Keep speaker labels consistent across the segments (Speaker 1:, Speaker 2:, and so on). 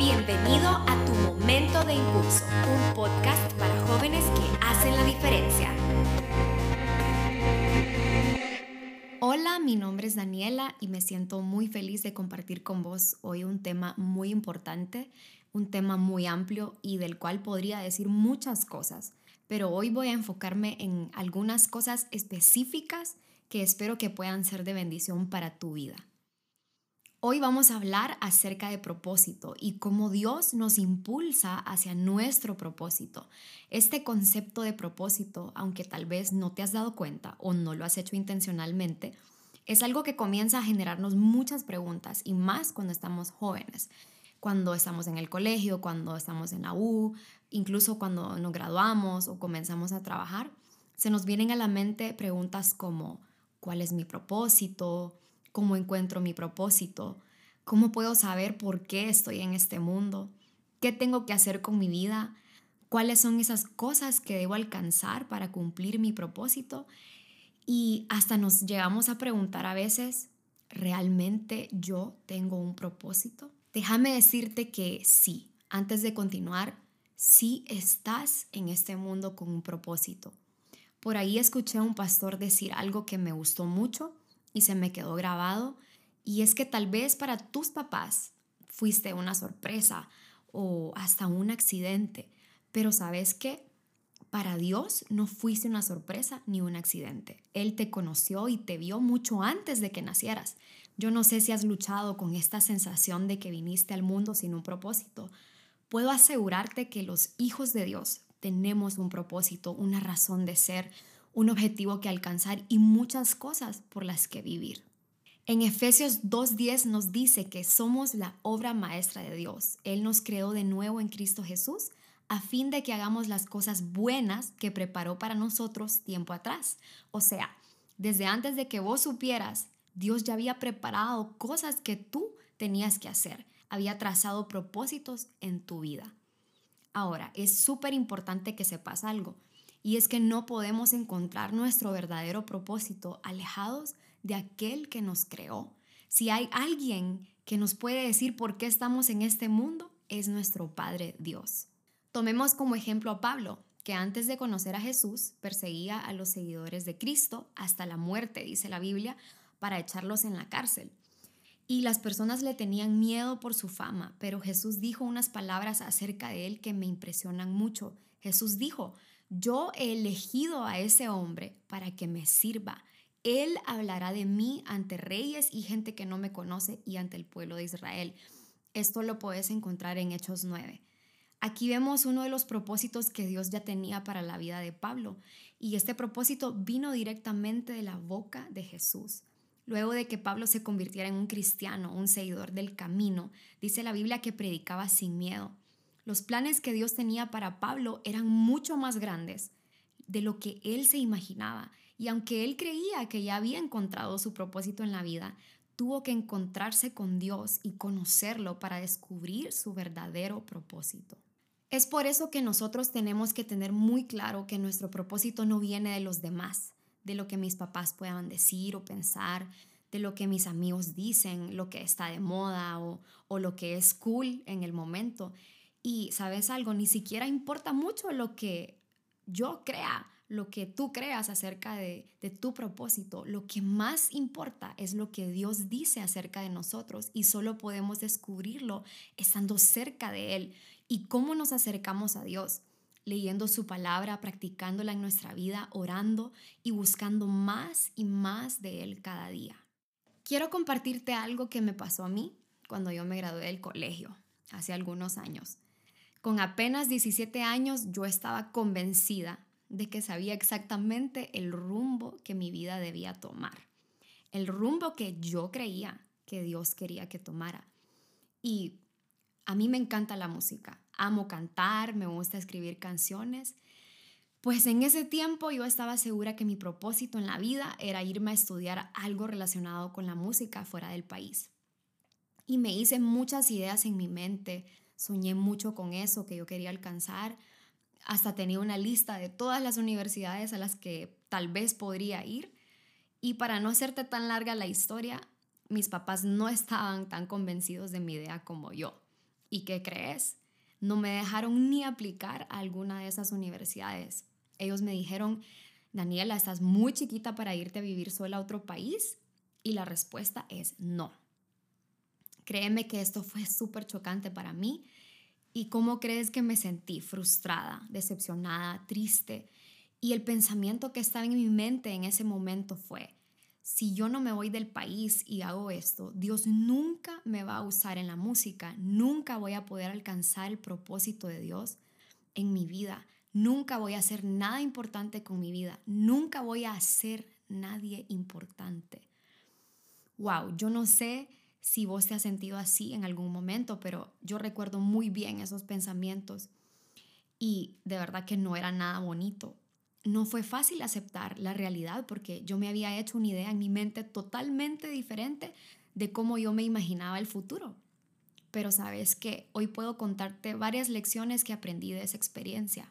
Speaker 1: Bienvenido a Tu Momento de Impulso, un podcast para jóvenes que hacen la diferencia.
Speaker 2: Hola, mi nombre es Daniela y me siento muy feliz de compartir con vos hoy un tema muy importante, un tema muy amplio y del cual podría decir muchas cosas, pero hoy voy a enfocarme en algunas cosas específicas que espero que puedan ser de bendición para tu vida. Hoy vamos a hablar acerca de propósito y cómo Dios nos impulsa hacia nuestro propósito. Este concepto de propósito, aunque tal vez no te has dado cuenta o no lo has hecho intencionalmente, es algo que comienza a generarnos muchas preguntas y más cuando estamos jóvenes, cuando estamos en el colegio, cuando estamos en la U, incluso cuando nos graduamos o comenzamos a trabajar. Se nos vienen a la mente preguntas como ¿cuál es mi propósito? Cómo encuentro mi propósito, cómo puedo saber por qué estoy en este mundo, qué tengo que hacer con mi vida, cuáles son esas cosas que debo alcanzar para cumplir mi propósito. Y hasta nos llegamos a preguntar a veces, ¿realmente yo tengo un propósito? Déjame decirte que sí, antes de continuar, sí estás en este mundo con un propósito. Por ahí escuché a un pastor decir algo que me gustó mucho y se me quedó grabado. Y es que tal vez para tus papás fuiste una sorpresa o hasta un accidente, pero sabes que para Dios no fuiste una sorpresa ni un accidente. Él te conoció y te vio mucho antes de que nacieras. Yo no sé si has luchado con esta sensación de que viniste al mundo sin un propósito. Puedo asegurarte que los hijos de Dios tenemos un propósito, una razón de ser, un objetivo que alcanzar y muchas cosas por las que vivir. En Efesios 2.10 nos dice que somos la obra maestra de Dios. Él nos creó de nuevo en Cristo Jesús a fin de que hagamos las cosas buenas que preparó para nosotros tiempo atrás. O sea, desde antes de que vos supieras, Dios ya había preparado cosas que tú tenías que hacer. Había trazado propósitos en tu vida. Ahora, es súper importante que sepas algo. Y es que no podemos encontrar nuestro verdadero propósito alejados de aquel que nos creó. Si hay alguien que nos puede decir por qué estamos en este mundo, es nuestro Padre Dios. Tomemos como ejemplo a Pablo, que antes de conocer a Jesús perseguía a los seguidores de Cristo hasta la muerte, dice la Biblia, para echarlos en la cárcel. Y las personas le tenían miedo por su fama, pero Jesús dijo unas palabras acerca de él que me impresionan mucho. Jesús dijo, yo he elegido a ese hombre para que me sirva. Él hablará de mí ante reyes y gente que no me conoce y ante el pueblo de Israel. Esto lo puedes encontrar en Hechos 9. Aquí vemos uno de los propósitos que Dios ya tenía para la vida de Pablo y este propósito vino directamente de la boca de Jesús. Luego de que Pablo se convirtiera en un cristiano, un seguidor del camino, dice la Biblia que predicaba sin miedo. Los planes que Dios tenía para Pablo eran mucho más grandes de lo que él se imaginaba. Y aunque él creía que ya había encontrado su propósito en la vida, tuvo que encontrarse con Dios y conocerlo para descubrir su verdadero propósito. Es por eso que nosotros tenemos que tener muy claro que nuestro propósito no viene de los demás, de lo que mis papás puedan decir o pensar, de lo que mis amigos dicen, lo que está de moda o, o lo que es cool en el momento. Y sabes algo, ni siquiera importa mucho lo que yo crea, lo que tú creas acerca de, tu propósito. Lo que más importa es lo que Dios dice acerca de nosotros y solo podemos descubrirlo estando cerca de Él. ¿Y cómo nos acercamos a Dios? Leyendo su palabra, practicándola en nuestra vida, orando y buscando más y más de Él cada día. Quiero compartirte algo que me pasó a mí cuando yo me gradué del colegio, hace algunos años. Con apenas 17 años yo estaba convencida de que sabía exactamente el rumbo que mi vida debía tomar, el rumbo que yo creía que Dios quería que tomara. Y a mí me encanta la música, amo cantar, me gusta escribir canciones. Pues en ese tiempo yo estaba segura que mi propósito en la vida era irme a estudiar algo relacionado con la música fuera del país. Y me hice muchas ideas en mi mente soñé mucho con eso que yo quería alcanzar. Hasta tenía una lista de todas las universidades a las que tal vez podría ir. Y para no hacerte tan larga la historia, mis papás no estaban tan convencidos de mi idea como yo. ¿Y qué crees? No me dejaron ni aplicar a alguna de esas universidades. Ellos me dijeron, Daniela, estás muy chiquita para irte a vivir sola a otro país. Y la respuesta es no. Créeme que esto fue súper chocante para mí. ¿Y cómo crees que me sentí? Frustrada, decepcionada, triste. Y el pensamiento que estaba en mi mente en ese momento fue, si yo no me voy del país y hago esto, Dios nunca me va a usar en la música, nunca voy a poder alcanzar el propósito de Dios en mi vida, nunca voy a hacer nada importante con mi vida, nunca voy a ser nadie importante. Wow, yo no sé si vos te has sentido así en algún momento, pero yo recuerdo muy bien esos pensamientos y de verdad que no era nada bonito no fue fácil aceptar la realidad porque yo me había hecho una idea en mi mente totalmente diferente de cómo yo me imaginaba el futuro. Pero sabes que hoy puedo contarte varias lecciones que aprendí de esa experiencia.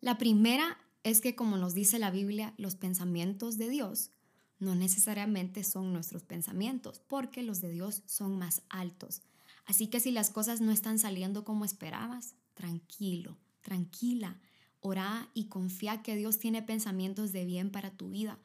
Speaker 2: La primera es que como nos dice la Biblia, los pensamientos de Dios no necesariamente son nuestros pensamientos, porque los de Dios son más altos. Así que si las cosas no están saliendo como esperabas, tranquilo, tranquila, Ora y confía que Dios tiene pensamientos de bien para tu vida.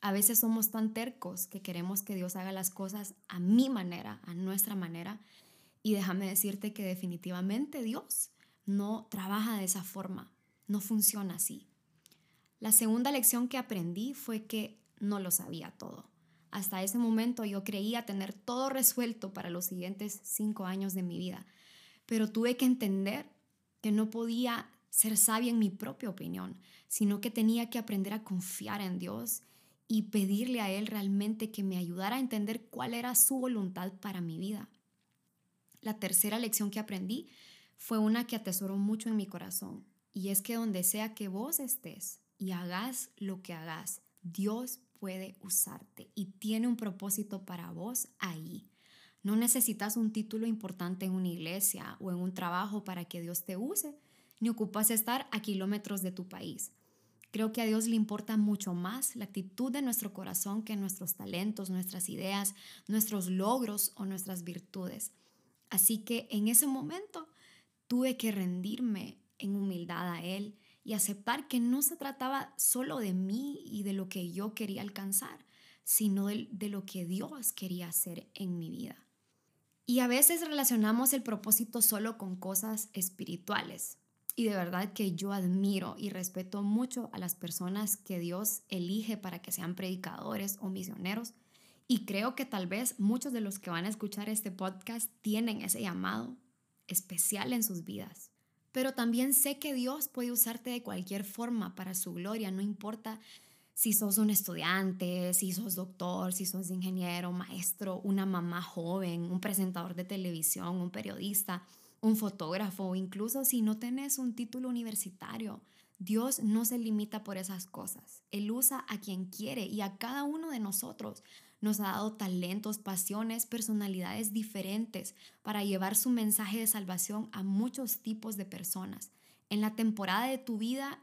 Speaker 2: A veces somos tan tercos que queremos que Dios haga las cosas a mi manera, a nuestra manera. Y déjame decirte que definitivamente Dios no trabaja de esa forma, no funciona así. La segunda lección que aprendí fue que no lo sabía todo. Hasta ese momento yo creía tener todo resuelto para los siguientes cinco años de mi vida, pero tuve que entender que no podía ser sabia en mi propia opinión, sino que tenía que aprender a confiar en Dios y pedirle a Él realmente que me ayudara a entender cuál era su voluntad para mi vida. La tercera lección que aprendí fue una que atesoró mucho en mi corazón, y es que donde sea que vos estés y hagas lo que hagas, Dios puede usarte y tiene un propósito para vos ahí. No necesitas un título importante en una iglesia o en un trabajo para que Dios te use, ni ocupas estar a kilómetros de tu país. Creo que a Dios le importa mucho más la actitud de nuestro corazón que nuestros talentos, nuestras ideas, nuestros logros o nuestras virtudes. Así que en ese momento tuve que rendirme en humildad a Él y aceptar que no se trataba solo de mí y de lo que yo quería alcanzar, sino de, de lo que Dios quería hacer en mi vida. Y a veces relacionamos el propósito solo con cosas espirituales, y de verdad que yo admiro y respeto mucho a las personas que Dios elige para que sean predicadores o misioneros. Y creo que tal vez muchos de los que van a escuchar este podcast tienen ese llamado especial en sus vidas. Pero también sé que Dios puede usarte de cualquier forma para su gloria, no importa si sos un estudiante, si sos doctor, si sos ingeniero, maestro, una mamá joven, un presentador de televisión, un periodista un fotógrafo incluso si no tenés un título universitario. Dios no se limita por esas cosas. Él usa a quien quiere y a cada uno de nosotros nos ha dado talentos, pasiones, personalidades diferentes para llevar su mensaje de salvación a muchos tipos de personas. En la temporada de tu vida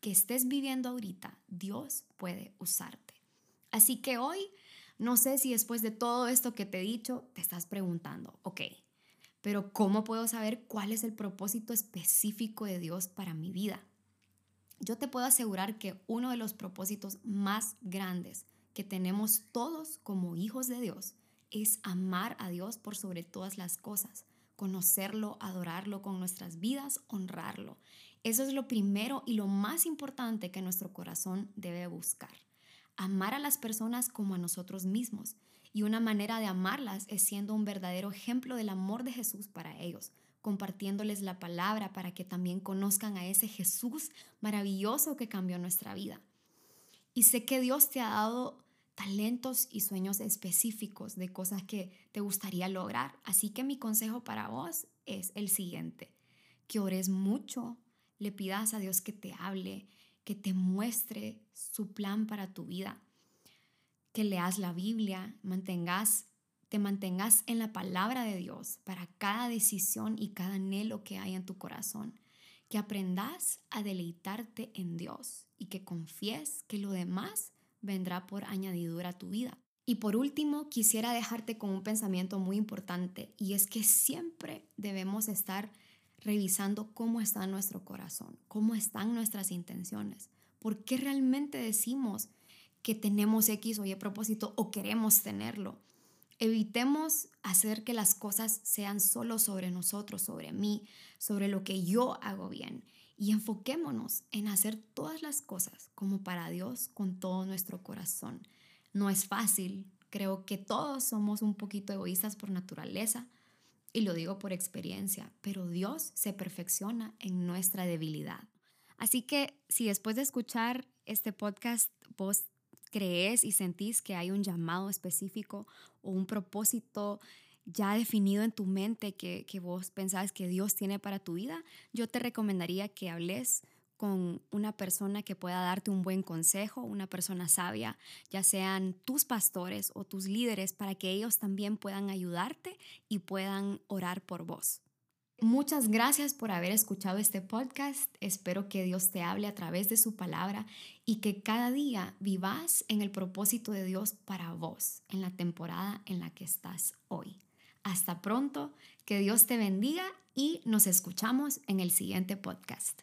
Speaker 2: que estés viviendo ahorita, Dios puede usarte. Así que hoy, no sé si después de todo esto que te he dicho, te estás preguntando, ok, pero ¿cómo puedo saber cuál es el propósito específico de Dios para mi vida? Yo te puedo asegurar que uno de los propósitos más grandes que tenemos todos como hijos de Dios es amar a Dios por sobre todas las cosas, conocerlo, adorarlo con nuestras vidas, honrarlo. Eso es lo primero y lo más importante que nuestro corazón debe buscar. Amar a las personas como a nosotros mismos y una manera de amarlas es siendo un verdadero ejemplo del amor de Jesús para ellos, compartiéndoles la palabra para que también conozcan a ese Jesús maravilloso que cambió nuestra vida. Y sé que Dios te ha dado talentos y sueños específicos de cosas que te gustaría lograr. Así que mi consejo para vos es el siguiente, que ores mucho, le pidas a Dios que te hable, que te muestre su plan para tu vida que leas la Biblia, mantengas, te mantengas en la palabra de Dios para cada decisión y cada anhelo que hay en tu corazón. Que aprendas a deleitarte en Dios y que confíes que lo demás vendrá por añadidura a tu vida. Y por último, quisiera dejarte con un pensamiento muy importante y es que siempre debemos estar revisando cómo está nuestro corazón, cómo están nuestras intenciones, por qué realmente decimos que tenemos X o Y propósito o queremos tenerlo. Evitemos hacer que las cosas sean solo sobre nosotros, sobre mí, sobre lo que yo hago bien y enfoquémonos en hacer todas las cosas como para Dios con todo nuestro corazón. No es fácil, creo que todos somos un poquito egoístas por naturaleza y lo digo por experiencia, pero Dios se perfecciona en nuestra debilidad. Así que si después de escuchar este podcast vos crees y sentís que hay un llamado específico o un propósito ya definido en tu mente que, que vos pensás que Dios tiene para tu vida, yo te recomendaría que hables con una persona que pueda darte un buen consejo, una persona sabia, ya sean tus pastores o tus líderes, para que ellos también puedan ayudarte y puedan orar por vos. Muchas gracias por haber escuchado este podcast. Espero que Dios te hable a través de su palabra y que cada día vivas en el propósito de Dios para vos en la temporada en la que estás hoy. Hasta pronto, que Dios te bendiga y nos escuchamos en el siguiente podcast.